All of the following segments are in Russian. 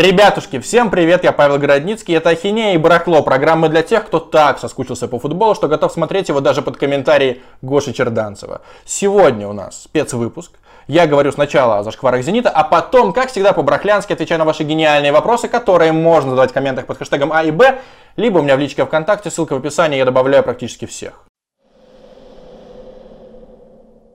Ребятушки, всем привет, я Павел Городницкий, это Ахинея и Барахло, программа для тех, кто так соскучился по футболу, что готов смотреть его даже под комментарии Гоши Черданцева. Сегодня у нас спецвыпуск, я говорю сначала о зашкварах «Зенита», а потом, как всегда, по-брахлянски отвечаю на ваши гениальные вопросы, которые можно задавать в комментах под хэштегом А и Б, либо у меня в личке ВКонтакте, ссылка в описании, я добавляю практически всех.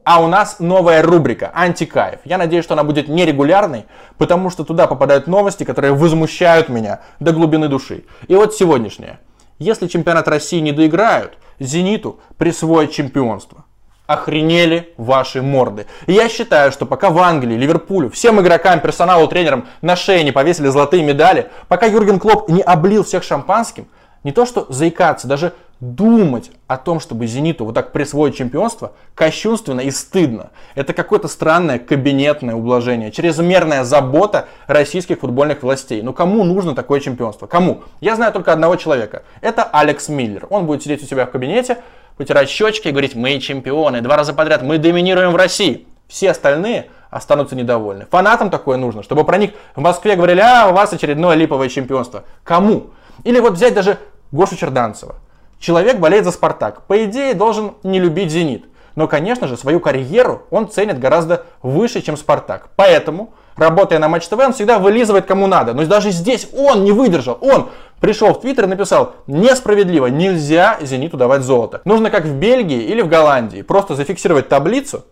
А у нас новая рубрика «Антикаев». Я надеюсь, что она будет нерегулярной, потому что туда попадают новости, которые возмущают меня до глубины души. И вот сегодняшняя. Если чемпионат России не доиграют, «Зениту» присвоят чемпионство. Охренели ваши морды. И я считаю, что пока в Англии, Ливерпулю, всем игрокам, персоналу, тренерам на шее не повесили золотые медали, пока Юрген Клоп не облил всех шампанским, не то что заикаться, даже думать о том, чтобы «Зениту» вот так присвоить чемпионство, кощунственно и стыдно. Это какое-то странное кабинетное ублажение, чрезмерная забота российских футбольных властей. Ну кому нужно такое чемпионство? Кому? Я знаю только одного человека. Это Алекс Миллер. Он будет сидеть у себя в кабинете, потирать щечки и говорить, мы чемпионы, два раза подряд, мы доминируем в России. Все остальные останутся недовольны. Фанатам такое нужно, чтобы про них в Москве говорили, а у вас очередное липовое чемпионство. Кому? Или вот взять даже Гошу Черданцева. Человек болеет за Спартак. По идее, должен не любить Зенит. Но, конечно же, свою карьеру он ценит гораздо выше, чем Спартак. Поэтому, работая на Матч ТВ, он всегда вылизывает кому надо. Но даже здесь он не выдержал. Он пришел в Твиттер и написал, несправедливо, нельзя Зениту давать золото. Нужно как в Бельгии или в Голландии. Просто зафиксировать таблицу.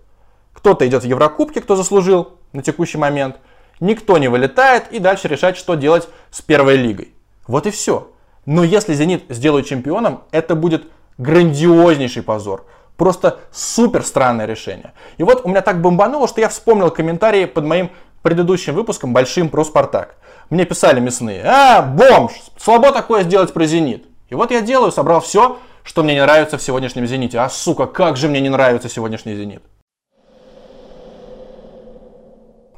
Кто-то идет в Еврокубке, кто заслужил на текущий момент. Никто не вылетает и дальше решать, что делать с первой лигой. Вот и все. Но если «Зенит» сделают чемпионом, это будет грандиознейший позор. Просто супер странное решение. И вот у меня так бомбануло, что я вспомнил комментарии под моим предыдущим выпуском большим про Спартак. Мне писали мясные, а, бомж, слабо такое сделать про Зенит. И вот я делаю, собрал все, что мне не нравится в сегодняшнем Зените. А сука, как же мне не нравится сегодняшний Зенит.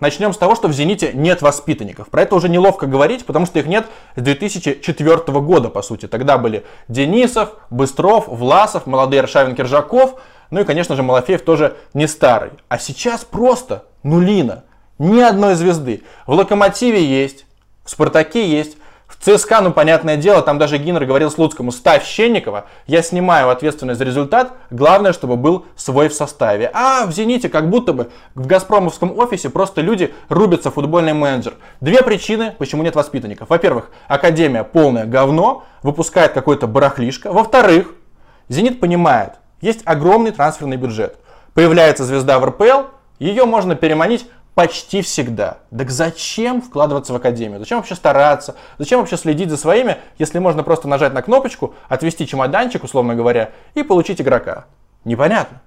Начнем с того, что в «Зените» нет воспитанников. Про это уже неловко говорить, потому что их нет с 2004 года, по сути. Тогда были Денисов, Быстров, Власов, молодые Аршавин, Киржаков, ну и, конечно же, Малафеев тоже не старый. А сейчас просто нулина. Ни одной звезды. В «Локомотиве» есть, в «Спартаке» есть, ЦСКА, ну, понятное дело, там даже Гиннер говорил Слуцкому, ставь Щенникова, я снимаю ответственность за результат, главное, чтобы был свой в составе. А в «Зените» как будто бы в «Газпромовском» офисе просто люди рубятся футбольный менеджер. Две причины, почему нет воспитанников. Во-первых, Академия полное говно, выпускает какой-то барахлишко. Во-вторых, «Зенит» понимает, есть огромный трансферный бюджет. Появляется звезда в РПЛ, ее можно переманить почти всегда. Так зачем вкладываться в академию? Зачем вообще стараться? Зачем вообще следить за своими, если можно просто нажать на кнопочку, отвести чемоданчик, условно говоря, и получить игрока? Непонятно.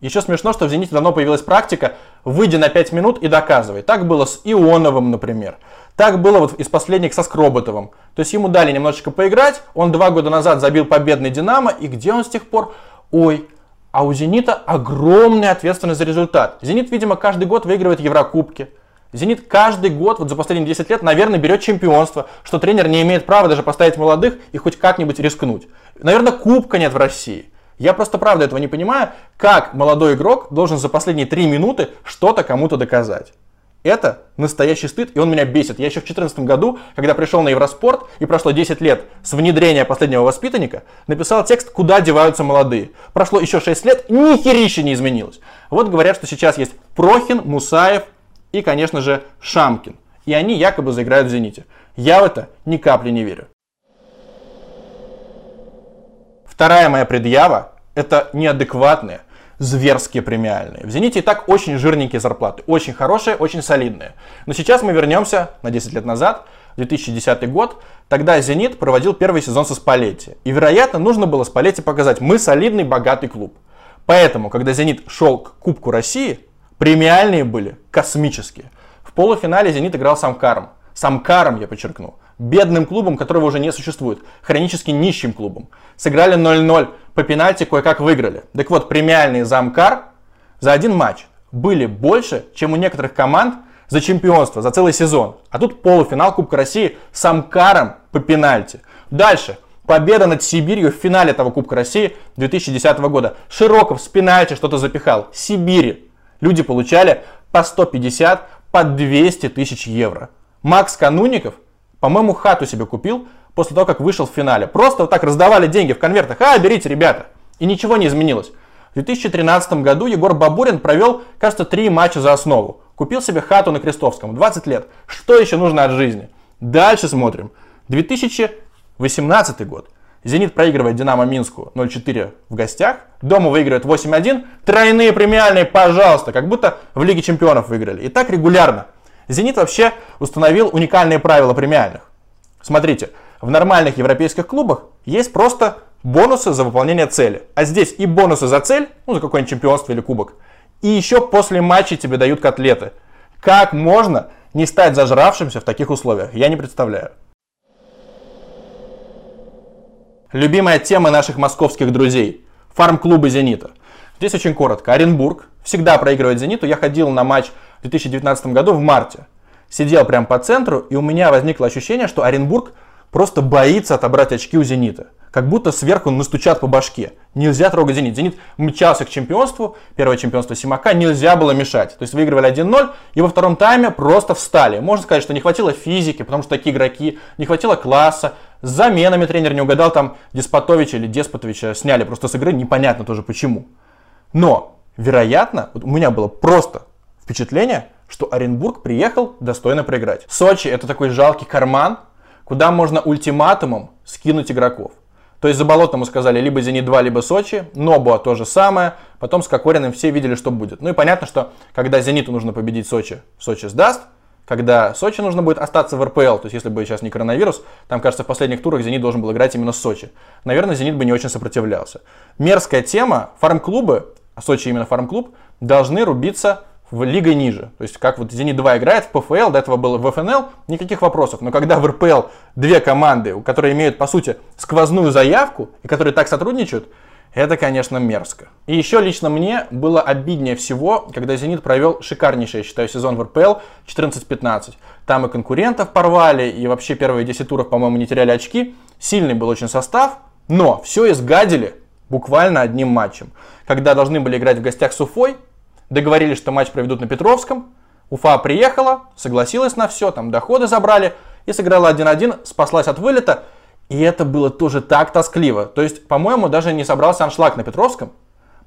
Еще смешно, что в «Зените» давно появилась практика «выйди на 5 минут и доказывай». Так было с Ионовым, например. Так было вот из последних со Скроботовым. То есть ему дали немножечко поиграть, он два года назад забил победный «Динамо», и где он с тех пор? Ой, а у «Зенита» огромная ответственность за результат. «Зенит», видимо, каждый год выигрывает Еврокубки. «Зенит» каждый год, вот за последние 10 лет, наверное, берет чемпионство, что тренер не имеет права даже поставить молодых и хоть как-нибудь рискнуть. Наверное, кубка нет в России. Я просто правда этого не понимаю, как молодой игрок должен за последние 3 минуты что-то кому-то доказать. Это настоящий стыд, и он меня бесит. Я еще в 2014 году, когда пришел на Евроспорт, и прошло 10 лет с внедрения последнего воспитанника, написал текст «Куда деваются молодые?». Прошло еще 6 лет, ни херища не изменилось. Вот говорят, что сейчас есть Прохин, Мусаев и, конечно же, Шамкин. И они якобы заиграют в «Зените». Я в это ни капли не верю. Вторая моя предъява – это неадекватные, зверские премиальные. В «Зените» и так очень жирненькие зарплаты, очень хорошие, очень солидные. Но сейчас мы вернемся на 10 лет назад, 2010 год, тогда «Зенит» проводил первый сезон со Спалетти. И, вероятно, нужно было Спалетти показать, мы солидный, богатый клуб. Поэтому, когда «Зенит» шел к Кубку России, премиальные были космические. В полуфинале «Зенит» играл с Амкаром. С Амкаром, я подчеркну. Бедным клубом, которого уже не существует. Хронически нищим клубом. Сыграли 0-0 по пенальти кое-как выиграли. Так вот, премиальные за Амкар за один матч были больше, чем у некоторых команд за чемпионство, за целый сезон. А тут полуфинал Кубка России с Амкаром по пенальти. Дальше. Победа над Сибирью в финале этого Кубка России 2010 года. Широков с пенальти что-то запихал. Сибири. Люди получали по 150, по 200 тысяч евро. Макс Кануников, по-моему, хату себе купил после того, как вышел в финале. Просто вот так раздавали деньги в конвертах. А, берите, ребята. И ничего не изменилось. В 2013 году Егор Бабурин провел, кажется, три матча за основу. Купил себе хату на Крестовском. 20 лет. Что еще нужно от жизни? Дальше смотрим. 2018 год. Зенит проигрывает Динамо Минску 0-4 в гостях. Дома выигрывает 8-1. Тройные премиальные, пожалуйста, как будто в Лиге Чемпионов выиграли. И так регулярно. Зенит вообще установил уникальные правила премиальных. Смотрите, в нормальных европейских клубах есть просто бонусы за выполнение цели. А здесь и бонусы за цель, ну за какое-нибудь чемпионство или кубок, и еще после матча тебе дают котлеты. Как можно не стать зажравшимся в таких условиях? Я не представляю. Любимая тема наших московских друзей. Фарм-клубы «Зенита». Здесь очень коротко. Оренбург всегда проигрывает «Зениту». Я ходил на матч в 2019 году в марте. Сидел прямо по центру, и у меня возникло ощущение, что Оренбург просто боится отобрать очки у «Зенита». Как будто сверху настучат по башке. Нельзя трогать «Зенит». «Зенит» мчался к чемпионству, первое чемпионство Симака, нельзя было мешать. То есть выигрывали 1-0, и во втором тайме просто встали. Можно сказать, что не хватило физики, потому что такие игроки, не хватило класса, с заменами тренер не угадал, там Деспотовича или Деспотовича сняли просто с игры, непонятно тоже почему. Но, вероятно, вот у меня было просто впечатление, что Оренбург приехал достойно проиграть. Сочи это такой жалкий карман, куда можно ультиматумом скинуть игроков. То есть за Болотному сказали либо Зенит-2, либо Сочи, Нобуа то же самое, потом с Кокориным все видели, что будет. Ну и понятно, что когда Зениту нужно победить Сочи, Сочи сдаст, когда Сочи нужно будет остаться в РПЛ, то есть если бы сейчас не коронавирус, там, кажется, в последних турах Зенит должен был играть именно с Сочи. Наверное, Зенит бы не очень сопротивлялся. Мерзкая тема, фарм-клубы, а Сочи именно фарм-клуб, должны рубиться в лигой ниже. То есть, как вот Зенит-2 играет в ПФЛ, до этого было в ФНЛ, никаких вопросов. Но когда в РПЛ две команды, которые имеют, по сути, сквозную заявку, и которые так сотрудничают, это, конечно, мерзко. И еще лично мне было обиднее всего, когда «Зенит» провел шикарнейший, я считаю, сезон в РПЛ 14-15. Там и конкурентов порвали, и вообще первые 10 туров, по-моему, не теряли очки. Сильный был очень состав, но все изгадили буквально одним матчем. Когда должны были играть в гостях с Уфой, договорились, что матч проведут на Петровском, Уфа приехала, согласилась на все, там доходы забрали и сыграла 1-1, спаслась от вылета – и это было тоже так тоскливо. То есть, по-моему, даже не собрался аншлаг на Петровском.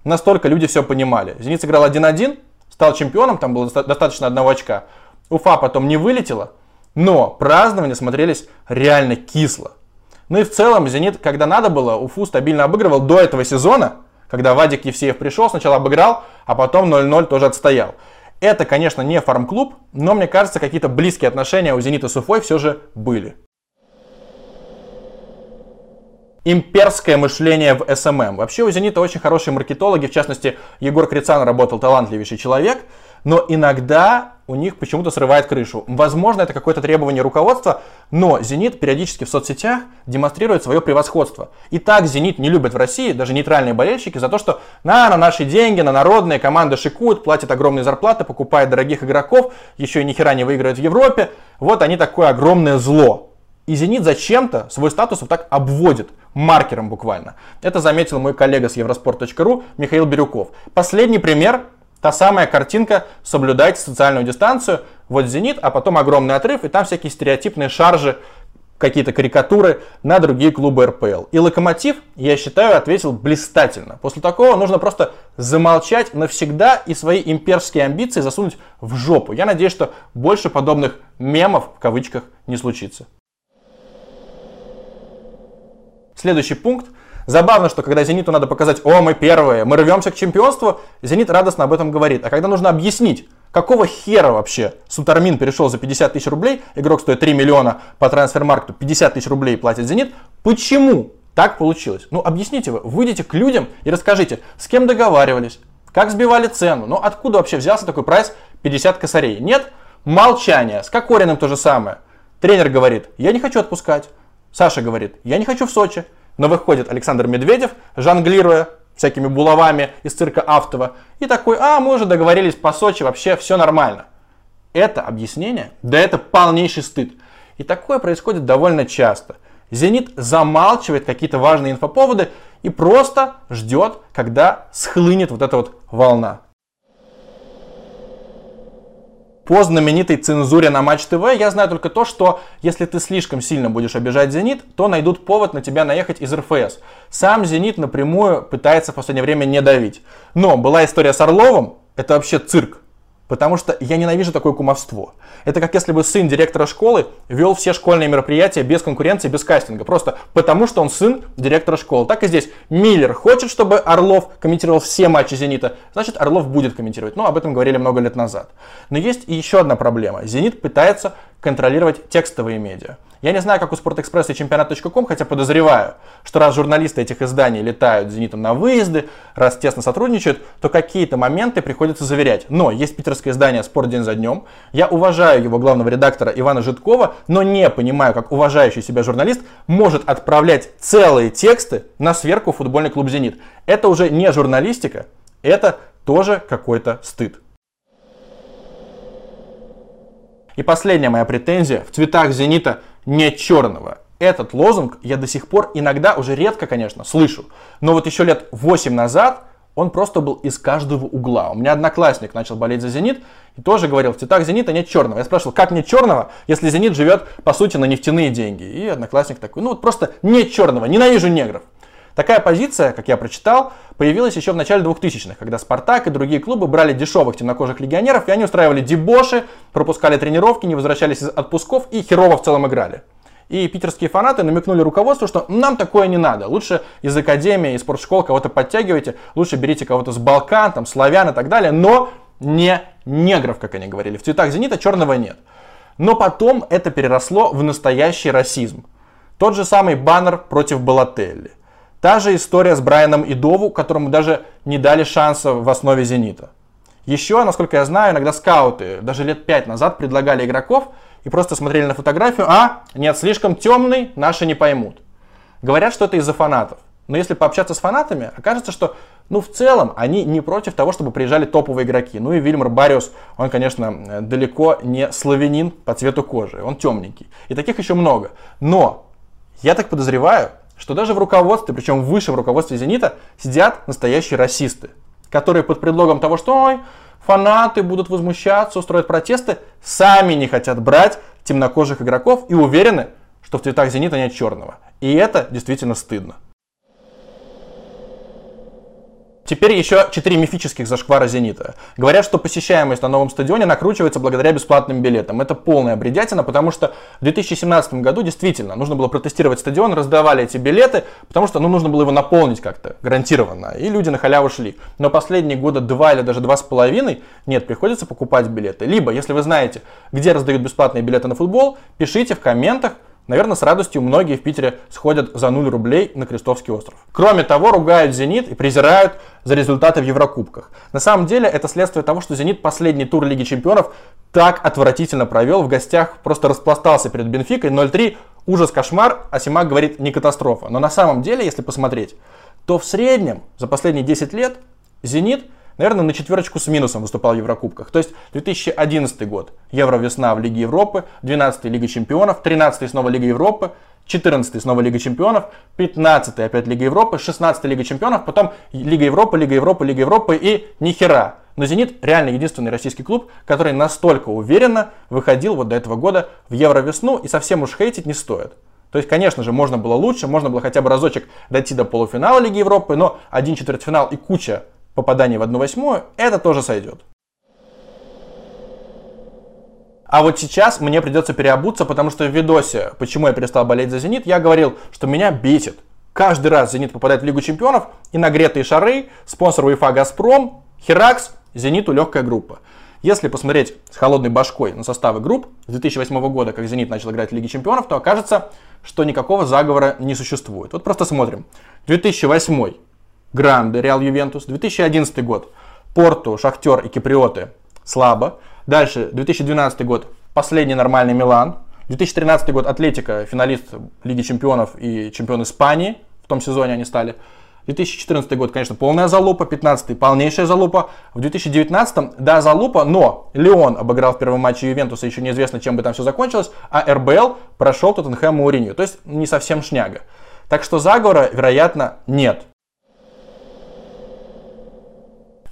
Настолько люди все понимали. Зенит сыграл 1-1, стал чемпионом, там было достаточно одного очка. Уфа потом не вылетела, но празднования смотрелись реально кисло. Ну и в целом Зенит, когда надо было, Уфу стабильно обыгрывал до этого сезона, когда Вадик Евсеев пришел, сначала обыграл, а потом 0-0 тоже отстоял. Это, конечно, не фарм-клуб, но мне кажется, какие-то близкие отношения у Зенита с Уфой все же были. Имперское мышление в SMM. Вообще у Зенита очень хорошие маркетологи, в частности, Егор Крицан работал талантливейший человек, но иногда у них почему-то срывает крышу. Возможно, это какое-то требование руководства, но Зенит периодически в соцсетях демонстрирует свое превосходство. И так Зенит не любят в России, даже нейтральные болельщики, за то, что на, на наши деньги, на народные, команды шикуют, платят огромные зарплаты, покупают дорогих игроков, еще и ни хера не выиграют в Европе. Вот они такое огромное зло. И Зенит зачем-то свой статус вот так обводит маркером буквально. Это заметил мой коллега с евроспорт.ру Михаил Бирюков. Последний пример, та самая картинка «Соблюдайте социальную дистанцию». Вот «Зенит», а потом огромный отрыв, и там всякие стереотипные шаржи, какие-то карикатуры на другие клубы РПЛ. И «Локомотив», я считаю, ответил блистательно. После такого нужно просто замолчать навсегда и свои имперские амбиции засунуть в жопу. Я надеюсь, что больше подобных мемов, в кавычках, не случится. Следующий пункт. Забавно, что когда Зениту надо показать, о, мы первые, мы рвемся к чемпионству, Зенит радостно об этом говорит. А когда нужно объяснить, какого хера вообще Сутармин перешел за 50 тысяч рублей, игрок стоит 3 миллиона по трансфермаркту, 50 тысяч рублей платит Зенит, почему так получилось? Ну, объясните вы, выйдите к людям и расскажите, с кем договаривались, как сбивали цену, ну, откуда вообще взялся такой прайс 50 косарей? Нет, молчание, с Кокориным то же самое. Тренер говорит, я не хочу отпускать. Саша говорит, я не хочу в Сочи. Но выходит Александр Медведев, жонглируя всякими булавами из цирка Автова, и такой, а, мы уже договорились по Сочи, вообще все нормально. Это объяснение, да это полнейший стыд. И такое происходит довольно часто. Зенит замалчивает какие-то важные инфоповоды и просто ждет, когда схлынет вот эта вот волна. По знаменитой цензуре на Матч ТВ я знаю только то, что если ты слишком сильно будешь обижать «Зенит», то найдут повод на тебя наехать из РФС. Сам «Зенит» напрямую пытается в последнее время не давить. Но была история с Орловым, это вообще цирк. Потому что я ненавижу такое кумовство. Это как если бы сын директора школы вел все школьные мероприятия без конкуренции, без кастинга. Просто потому, что он сын директора школы. Так и здесь. Миллер хочет, чтобы Орлов комментировал все матчи «Зенита». Значит, Орлов будет комментировать. Ну, об этом говорили много лет назад. Но есть еще одна проблема. «Зенит» пытается контролировать текстовые медиа. Я не знаю, как у Спортэкспресс и чемпионат.ком, хотя подозреваю, что раз журналисты этих изданий летают «Зенитом» на выезды, раз тесно сотрудничают, то какие-то моменты приходится заверять. Но есть питерское издание «Спорт день за днем». Я уважаю его главного редактора Ивана Житкова, но не понимаю, как уважающий себя журналист может отправлять целые тексты на сверку футбольный клуб «Зенит». Это уже не журналистика, это тоже какой-то стыд. И последняя моя претензия. В цветах «Зенита» не черного. Этот лозунг я до сих пор иногда, уже редко, конечно, слышу. Но вот еще лет 8 назад он просто был из каждого угла. У меня одноклассник начал болеть за «Зенит» и тоже говорил, в цветах «Зенита» нет черного. Я спрашивал, как нет черного, если «Зенит» живет, по сути, на нефтяные деньги? И одноклассник такой, ну вот просто нет черного, ненавижу негров. Такая позиция, как я прочитал, появилась еще в начале 2000-х, когда «Спартак» и другие клубы брали дешевых темнокожих легионеров, и они устраивали дебоши, пропускали тренировки, не возвращались из отпусков и херово в целом играли. И питерские фанаты намекнули руководству, что нам такое не надо. Лучше из академии, из спортшкол кого-то подтягивайте, лучше берите кого-то с Балкан, там, славян и так далее, но не негров, как они говорили. В цветах «Зенита» черного нет. Но потом это переросло в настоящий расизм. Тот же самый баннер против Балателли. Та же история с Брайаном Идову, которому даже не дали шанса в основе «Зенита». Еще, насколько я знаю, иногда скауты даже лет пять назад предлагали игроков и просто смотрели на фотографию, а, нет, слишком темный, наши не поймут. Говорят, что это из-за фанатов. Но если пообщаться с фанатами, окажется, что, ну, в целом, они не против того, чтобы приезжали топовые игроки. Ну и Вильмар Бариус, он, конечно, далеко не славянин по цвету кожи, он темненький. И таких еще много. Но, я так подозреваю, что даже в руководстве, причем в руководстве «Зенита», сидят настоящие расисты, которые под предлогом того, что ой, фанаты будут возмущаться, устроят протесты, сами не хотят брать темнокожих игроков и уверены, что в цветах «Зенита» нет черного. И это действительно стыдно. Теперь еще четыре мифических зашквара «Зенита». Говорят, что посещаемость на новом стадионе накручивается благодаря бесплатным билетам. Это полная бредятина, потому что в 2017 году действительно нужно было протестировать стадион, раздавали эти билеты, потому что ну, нужно было его наполнить как-то, гарантированно. И люди на халяву шли. Но последние года два или даже два с половиной, нет, приходится покупать билеты. Либо, если вы знаете, где раздают бесплатные билеты на футбол, пишите в комментах, Наверное, с радостью многие в Питере сходят за 0 рублей на Крестовский остров. Кроме того, ругают «Зенит» и презирают за результаты в Еврокубках. На самом деле, это следствие того, что «Зенит» последний тур Лиги Чемпионов так отвратительно провел. В гостях просто распластался перед Бенфикой 0-3. Ужас, кошмар. А Симак говорит, не катастрофа. Но на самом деле, если посмотреть, то в среднем за последние 10 лет «Зенит» наверное, на четверочку с минусом выступал в Еврокубках. То есть 2011 год, Евро-весна в Лиге Европы, 12 Лига Чемпионов, 13 снова Лига Европы, 14 снова Лига Чемпионов, 15 опять Лига Европы, 16 Лига Чемпионов, потом Лига Европы, Лига Европы, Лига Европы и нихера. Но «Зенит» реально единственный российский клуб, который настолько уверенно выходил вот до этого года в Евро-весну и совсем уж хейтить не стоит. То есть, конечно же, можно было лучше, можно было хотя бы разочек дойти до полуфинала Лиги Европы, но один четвертьфинал и куча попадание в 1 восьмую, это тоже сойдет. А вот сейчас мне придется переобуться, потому что в видосе, почему я перестал болеть за «Зенит», я говорил, что меня бесит. Каждый раз «Зенит» попадает в Лигу чемпионов, и нагретые шары, спонсор УЕФА «Газпром», «Херакс», «Зениту» легкая группа. Если посмотреть с холодной башкой на составы групп с 2008 года, как «Зенит» начал играть в Лиге чемпионов, то окажется, что никакого заговора не существует. Вот просто смотрим. 2008 Гранде, Реал Ювентус. 2011 год. Порту, Шахтер и Киприоты. Слабо. Дальше, 2012 год. Последний нормальный Милан. 2013 год Атлетика, финалист Лиги Чемпионов и чемпион Испании. В том сезоне они стали. 2014 год, конечно, полная залупа, 15 полнейшая залупа. В 2019 да, залупа, но Леон обыграл в первом матче Ювентуса, еще неизвестно, чем бы там все закончилось, а РБЛ прошел Тоттенхэм и Уринью. То есть не совсем шняга. Так что заговора, вероятно, нет.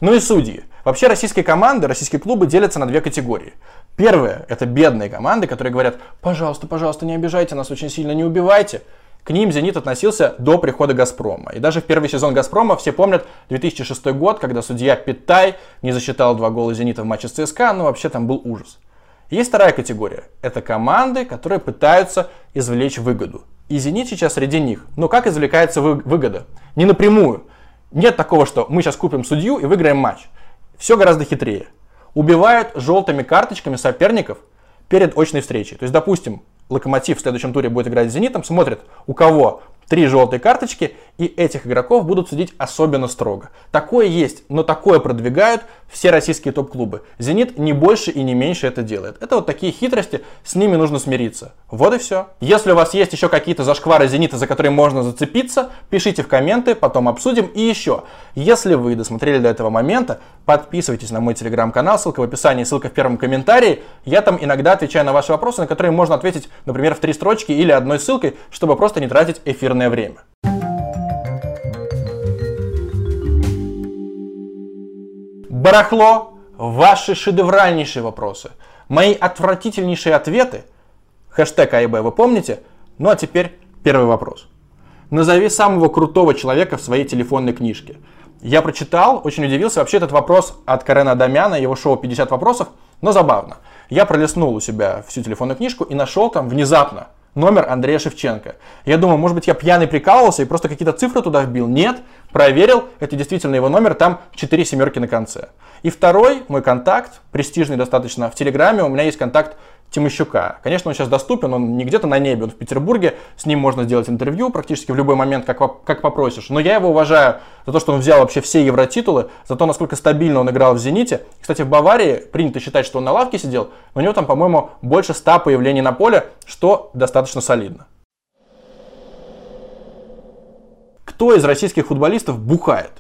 Ну и судьи. Вообще российские команды, российские клубы делятся на две категории. Первое – это бедные команды, которые говорят, пожалуйста, пожалуйста, не обижайте нас очень сильно, не убивайте. К ним «Зенит» относился до прихода «Газпрома». И даже в первый сезон «Газпрома» все помнят 2006 год, когда судья Питай не засчитал два гола «Зенита» в матче с ЦСКА, но вообще там был ужас. Есть вторая категория. Это команды, которые пытаются извлечь выгоду. И «Зенит» сейчас среди них. Но как извлекается выгода? Не напрямую. Нет такого, что мы сейчас купим судью и выиграем матч. Все гораздо хитрее. Убивают желтыми карточками соперников перед очной встречей. То есть, допустим, Локомотив в следующем туре будет играть с Зенитом, смотрит, у кого три желтые карточки, и этих игроков будут судить особенно строго. Такое есть, но такое продвигают все российские топ-клубы. «Зенит» не больше и не меньше это делает. Это вот такие хитрости, с ними нужно смириться. Вот и все. Если у вас есть еще какие-то зашквары «Зенита», за которые можно зацепиться, пишите в комменты, потом обсудим. И еще, если вы досмотрели до этого момента, подписывайтесь на мой телеграм-канал, ссылка в описании, ссылка в первом комментарии. Я там иногда отвечаю на ваши вопросы, на которые можно ответить, например, в три строчки или одной ссылкой, чтобы просто не тратить эфирное время. Барахло, ваши шедевральнейшие вопросы, мои отвратительнейшие ответы, хэштег АИБ вы помните? Ну а теперь первый вопрос. Назови самого крутого человека в своей телефонной книжке. Я прочитал, очень удивился. Вообще этот вопрос от Карена Дамяна, его шоу 50 вопросов, но забавно. Я пролистнул у себя всю телефонную книжку и нашел там внезапно номер Андрея Шевченко. Я думаю, может быть, я пьяный прикалывался и просто какие-то цифры туда вбил. Нет, проверил, это действительно его номер, там 4 семерки на конце. И второй мой контакт, престижный достаточно, в Телеграме у меня есть контакт Тимощука. Конечно, он сейчас доступен, он не где-то на небе, он в Петербурге, с ним можно сделать интервью практически в любой момент, как, как попросишь. Но я его уважаю за то, что он взял вообще все евротитулы, за то, насколько стабильно он играл в «Зените». Кстати, в Баварии принято считать, что он на лавке сидел, но у него там, по-моему, больше ста появлений на поле, что достаточно солидно. Кто из российских футболистов бухает?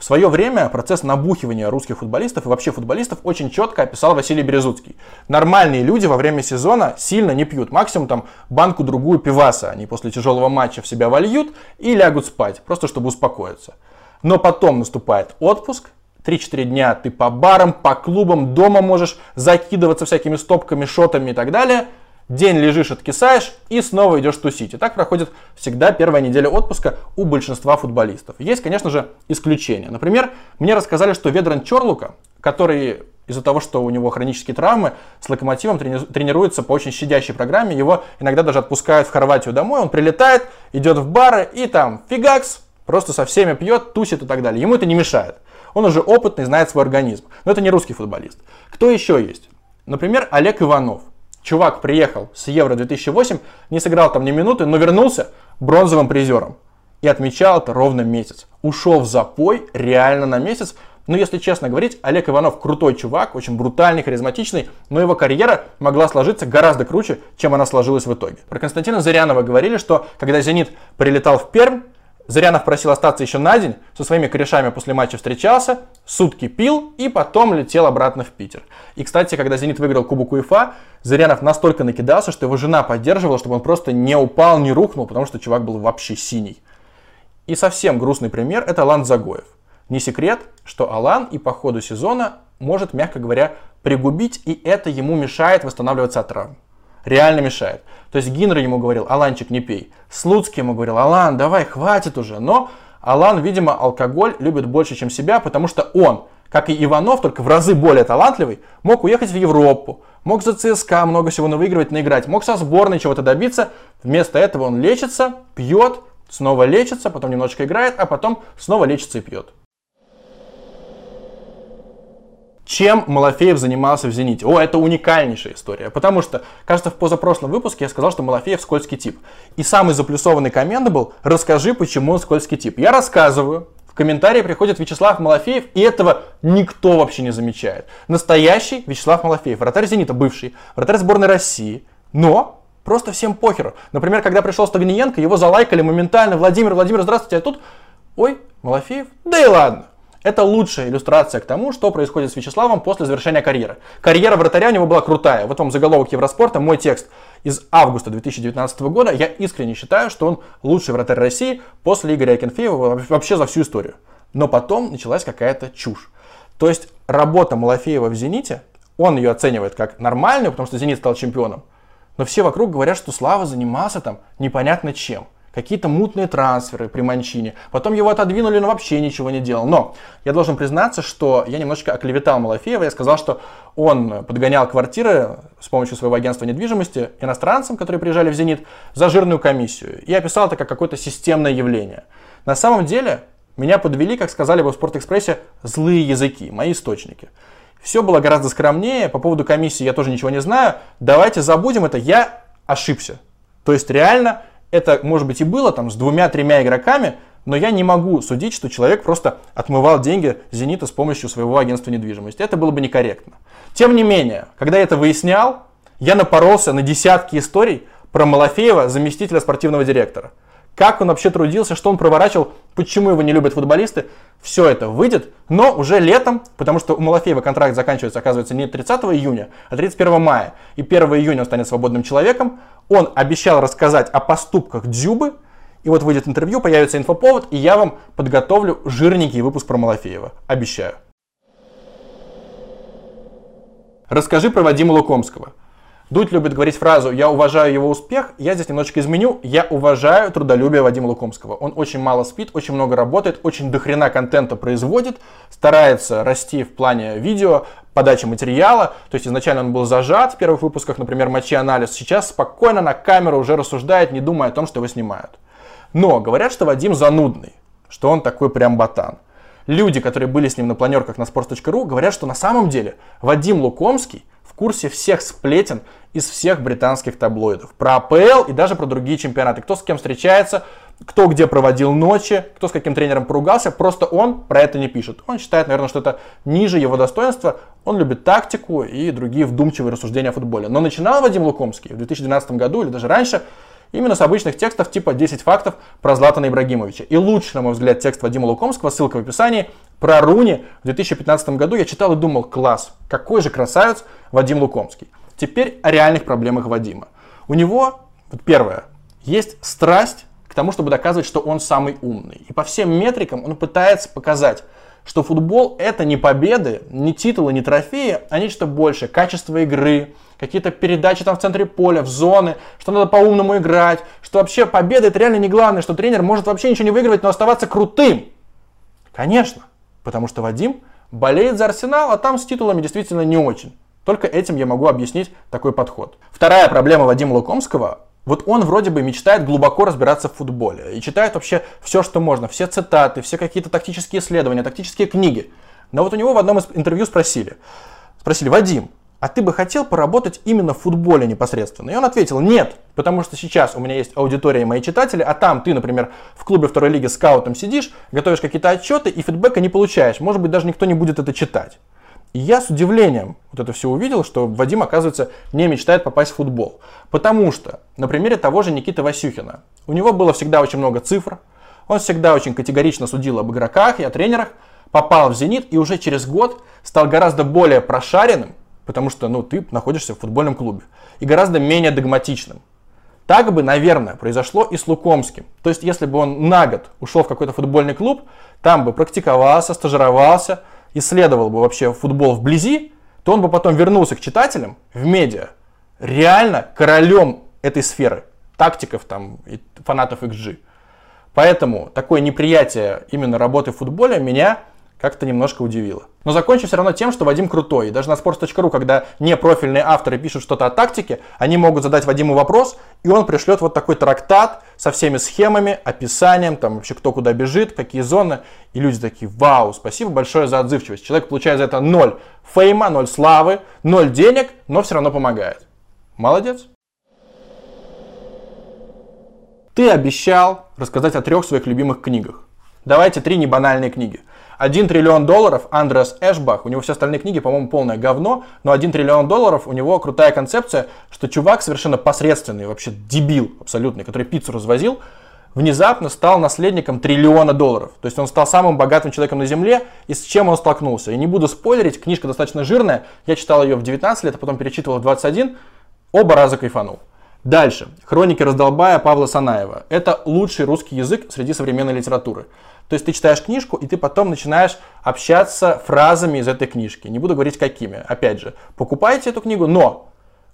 В свое время процесс набухивания русских футболистов и вообще футболистов очень четко описал Василий Березуцкий. Нормальные люди во время сезона сильно не пьют. Максимум там банку-другую пиваса они после тяжелого матча в себя вольют и лягут спать, просто чтобы успокоиться. Но потом наступает отпуск, 3-4 дня ты по барам, по клубам, дома можешь закидываться всякими стопками, шотами и так далее – день лежишь, откисаешь и снова идешь тусить. И так проходит всегда первая неделя отпуска у большинства футболистов. Есть, конечно же, исключения. Например, мне рассказали, что Ведран Чорлука, который из-за того, что у него хронические травмы, с локомотивом тренируется по очень щадящей программе, его иногда даже отпускают в Хорватию домой, он прилетает, идет в бары и там фигакс, просто со всеми пьет, тусит и так далее. Ему это не мешает. Он уже опытный, знает свой организм. Но это не русский футболист. Кто еще есть? Например, Олег Иванов. Чувак приехал с Евро 2008, не сыграл там ни минуты, но вернулся бронзовым призером. И отмечал это ровно месяц. Ушел в запой реально на месяц. Но если честно говорить, Олег Иванов крутой чувак, очень брутальный, харизматичный, но его карьера могла сложиться гораздо круче, чем она сложилась в итоге. Про Константина Зырянова говорили, что когда «Зенит» прилетал в Пермь, Зырянов просил остаться еще на день, со своими корешами после матча встречался, сутки пил и потом летел обратно в Питер. И, кстати, когда «Зенит» выиграл Кубок УЕФА, Зырянов настолько накидался, что его жена поддерживала, чтобы он просто не упал, не рухнул, потому что чувак был вообще синий. И совсем грустный пример – это Алан Загоев. Не секрет, что Алан и по ходу сезона может, мягко говоря, пригубить, и это ему мешает восстанавливаться от травм. Реально мешает. То есть Гиннер ему говорил, Аланчик, не пей. Слуцкий ему говорил, Алан, давай, хватит уже. Но Алан, видимо, алкоголь любит больше, чем себя, потому что он, как и Иванов, только в разы более талантливый, мог уехать в Европу, мог за ЦСКА много всего выигрывать, наиграть, мог со сборной чего-то добиться. Вместо этого он лечится, пьет, снова лечится, потом немножечко играет, а потом снова лечится и пьет. Чем Малафеев занимался в «Зените». О, это уникальнейшая история, потому что, кажется, в позапрошлом выпуске я сказал, что Малафеев скользкий тип. И самый заплюсованный коммент был «Расскажи, почему он скользкий тип». Я рассказываю, в комментарии приходит Вячеслав Малафеев, и этого никто вообще не замечает. Настоящий Вячеслав Малафеев, вратарь «Зенита», бывший, вратарь сборной России, но просто всем похеру. Например, когда пришел Стагниенко, его залайкали моментально, Владимир, Владимир, здравствуйте, а тут, ой, Малафеев, да и ладно. Это лучшая иллюстрация к тому, что происходит с Вячеславом после завершения карьеры. Карьера вратаря у него была крутая. Вот вам заголовок Евроспорта, мой текст из августа 2019 года. Я искренне считаю, что он лучший вратарь России после Игоря Акинфеева вообще за всю историю. Но потом началась какая-то чушь. То есть работа Малафеева в «Зените», он ее оценивает как нормальную, потому что «Зенит» стал чемпионом, но все вокруг говорят, что Слава занимался там непонятно чем – какие-то мутные трансферы при Манчине. Потом его отодвинули, но вообще ничего не делал. Но я должен признаться, что я немножечко оклеветал Малафеева. Я сказал, что он подгонял квартиры с помощью своего агентства недвижимости иностранцам, которые приезжали в «Зенит», за жирную комиссию. И описал это как какое-то системное явление. На самом деле, меня подвели, как сказали бы в «Спортэкспрессе», злые языки, мои источники. Все было гораздо скромнее. По поводу комиссии я тоже ничего не знаю. Давайте забудем это. Я ошибся. То есть реально это, может быть, и было там с двумя-тремя игроками, но я не могу судить, что человек просто отмывал деньги «Зенита» с помощью своего агентства недвижимости. Это было бы некорректно. Тем не менее, когда я это выяснял, я напоролся на десятки историй про Малафеева, заместителя спортивного директора. Как он вообще трудился, что он проворачивал, почему его не любят футболисты. Все это выйдет, но уже летом, потому что у Малафеева контракт заканчивается, оказывается, не 30 июня, а 31 мая. И 1 июня он станет свободным человеком. Он обещал рассказать о поступках Дзюбы, и вот выйдет интервью, появится инфоповод, и я вам подготовлю жирненький выпуск про Малафеева. Обещаю. Расскажи про Вадима Лукомского. Дудь любит говорить фразу «я уважаю его успех», я здесь немножечко изменю «я уважаю трудолюбие Вадима Лукомского». Он очень мало спит, очень много работает, очень дохрена контента производит, старается расти в плане видео, подачи материала. То есть изначально он был зажат в первых выпусках, например, мочи анализ. Сейчас спокойно на камеру уже рассуждает, не думая о том, что его снимают. Но говорят, что Вадим занудный, что он такой прям ботан. Люди, которые были с ним на планерках на sports.ru, говорят, что на самом деле Вадим Лукомский курсе всех сплетен из всех британских таблоидов. Про АПЛ и даже про другие чемпионаты. Кто с кем встречается, кто где проводил ночи, кто с каким тренером поругался. Просто он про это не пишет. Он считает, наверное, что это ниже его достоинства. Он любит тактику и другие вдумчивые рассуждения о футболе. Но начинал Вадим Лукомский в 2012 году или даже раньше именно с обычных текстов типа 10 фактов про Златана Ибрагимовича. И лучший, на мой взгляд, текст Вадима Лукомского, ссылка в описании, про Руни в 2015 году я читал и думал, класс, какой же красавец Вадим Лукомский. Теперь о реальных проблемах Вадима. У него, первое, есть страсть к тому, чтобы доказывать, что он самый умный. И по всем метрикам он пытается показать, что футбол это не победы, не титулы, не трофеи, а нечто большее. Качество игры, какие-то передачи там в центре поля, в зоны, что надо по-умному играть, что вообще победа это реально не главное, что тренер может вообще ничего не выигрывать, но оставаться крутым. Конечно, потому что Вадим болеет за Арсенал, а там с титулами действительно не очень. Только этим я могу объяснить такой подход. Вторая проблема Вадима Лукомского вот он вроде бы мечтает глубоко разбираться в футболе и читает вообще все, что можно, все цитаты, все какие-то тактические исследования, тактические книги. Но вот у него в одном из интервью спросили, спросили, Вадим, а ты бы хотел поработать именно в футболе непосредственно? И он ответил, нет, потому что сейчас у меня есть аудитория и мои читатели, а там ты, например, в клубе второй лиги скаутом сидишь, готовишь какие-то отчеты и фидбэка не получаешь. Может быть, даже никто не будет это читать. И я с удивлением вот это все увидел, что Вадим, оказывается, не мечтает попасть в футбол. Потому что, на примере того же Никиты Васюхина, у него было всегда очень много цифр, он всегда очень категорично судил об игроках и о тренерах, попал в «Зенит» и уже через год стал гораздо более прошаренным, потому что ну, ты находишься в футбольном клубе, и гораздо менее догматичным. Так бы, наверное, произошло и с Лукомским. То есть, если бы он на год ушел в какой-то футбольный клуб, там бы практиковался, стажировался, исследовал бы вообще футбол вблизи, то он бы потом вернулся к читателям в медиа, реально королем этой сферы, тактиков там и фанатов XG. Поэтому такое неприятие именно работы в футболе меня как-то немножко удивило. Но закончу все равно тем, что Вадим крутой. И даже на sports.ru, когда не профильные авторы пишут что-то о тактике, они могут задать Вадиму вопрос, и он пришлет вот такой трактат со всеми схемами, описанием, там вообще кто куда бежит, какие зоны. И люди такие, вау, спасибо большое за отзывчивость. Человек получает за это ноль фейма, ноль славы, ноль денег, но все равно помогает. Молодец. Ты обещал рассказать о трех своих любимых книгах. Давайте три небанальные книги. 1 триллион долларов Андреас Эшбах, у него все остальные книги, по-моему, полное говно, но 1 триллион долларов, у него крутая концепция, что чувак совершенно посредственный, вообще дебил абсолютный, который пиццу развозил, внезапно стал наследником триллиона долларов. То есть он стал самым богатым человеком на Земле, и с чем он столкнулся. И не буду спойлерить, книжка достаточно жирная, я читал ее в 19 лет, а потом перечитывал в 21, оба раза кайфанул. Дальше. Хроники раздолбая Павла Санаева. Это лучший русский язык среди современной литературы. То есть ты читаешь книжку, и ты потом начинаешь общаться фразами из этой книжки. Не буду говорить какими. Опять же, покупайте эту книгу, но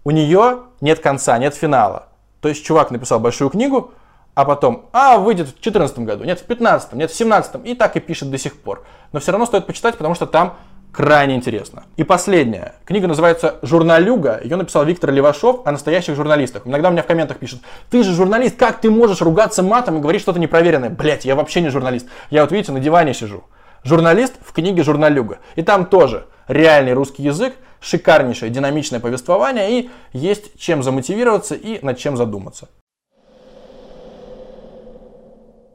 у нее нет конца, нет финала. То есть чувак написал большую книгу, а потом, а, выйдет в 2014 году, нет, в 2015, нет, в 2017, и так и пишет до сих пор. Но все равно стоит почитать, потому что там крайне интересно. И последняя. Книга называется «Журналюга». Ее написал Виктор Левашов о настоящих журналистах. Иногда меня в комментах пишут, ты же журналист, как ты можешь ругаться матом и говорить что-то непроверенное? Блять, я вообще не журналист. Я вот, видите, на диване сижу. Журналист в книге «Журналюга». И там тоже реальный русский язык, шикарнейшее динамичное повествование и есть чем замотивироваться и над чем задуматься.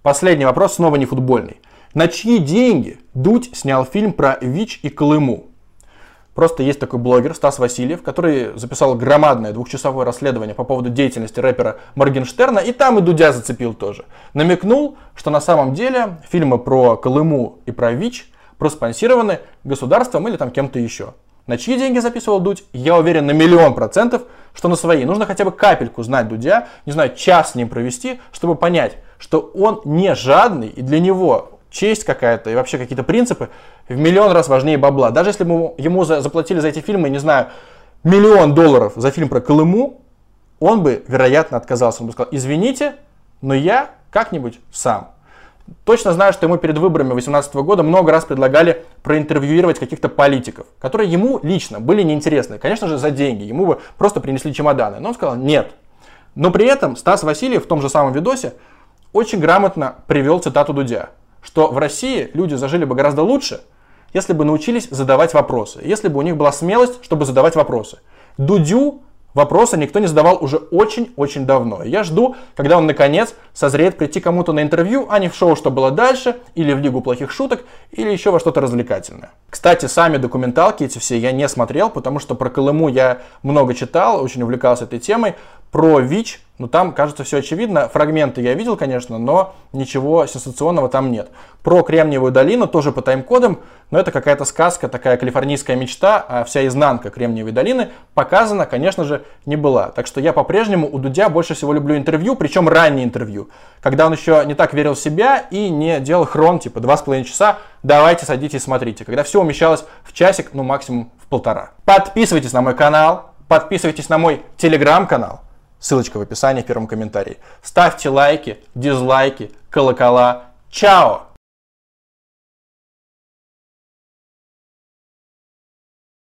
Последний вопрос снова не футбольный. На чьи деньги Дудь снял фильм про ВИЧ и Колыму? Просто есть такой блогер Стас Васильев, который записал громадное двухчасовое расследование по поводу деятельности рэпера Моргенштерна, и там и Дудя зацепил тоже. Намекнул, что на самом деле фильмы про Колыму и про ВИЧ проспонсированы государством или там кем-то еще. На чьи деньги записывал Дудь? Я уверен на миллион процентов, что на свои. Нужно хотя бы капельку знать Дудя, не знаю, час с ним провести, чтобы понять, что он не жадный, и для него честь какая-то и вообще какие-то принципы в миллион раз важнее бабла. Даже если бы ему заплатили за эти фильмы, не знаю, миллион долларов за фильм про Колыму, он бы, вероятно, отказался. Он бы сказал, извините, но я как-нибудь сам. Точно знаю, что ему перед выборами 2018 года много раз предлагали проинтервьюировать каких-то политиков, которые ему лично были неинтересны. Конечно же, за деньги. Ему бы просто принесли чемоданы. Но он сказал, нет. Но при этом Стас Васильев в том же самом видосе очень грамотно привел цитату Дудя, что в России люди зажили бы гораздо лучше, если бы научились задавать вопросы, если бы у них была смелость, чтобы задавать вопросы. Дудю Вопроса никто не задавал уже очень-очень давно. Я жду, когда он наконец созреет прийти кому-то на интервью, а не в шоу «Что было дальше», или в Лигу плохих шуток, или еще во что-то развлекательное. Кстати, сами документалки эти все я не смотрел, потому что про Колыму я много читал, очень увлекался этой темой. Про ВИЧ ну там, кажется, все очевидно. Фрагменты я видел, конечно, но ничего сенсационного там нет. Про Кремниевую долину тоже по тайм-кодам, но это какая-то сказка, такая калифорнийская мечта, а вся изнанка Кремниевой долины показана, конечно же, не была. Так что я по-прежнему у Дудя больше всего люблю интервью, причем ранние интервью, когда он еще не так верил в себя и не делал хрон, типа два с половиной часа, давайте садитесь смотрите, когда все умещалось в часик, ну максимум в полтора. Подписывайтесь на мой канал, подписывайтесь на мой телеграм-канал, Ссылочка в описании в первом комментарии. Ставьте лайки, дизлайки, колокола. Чао!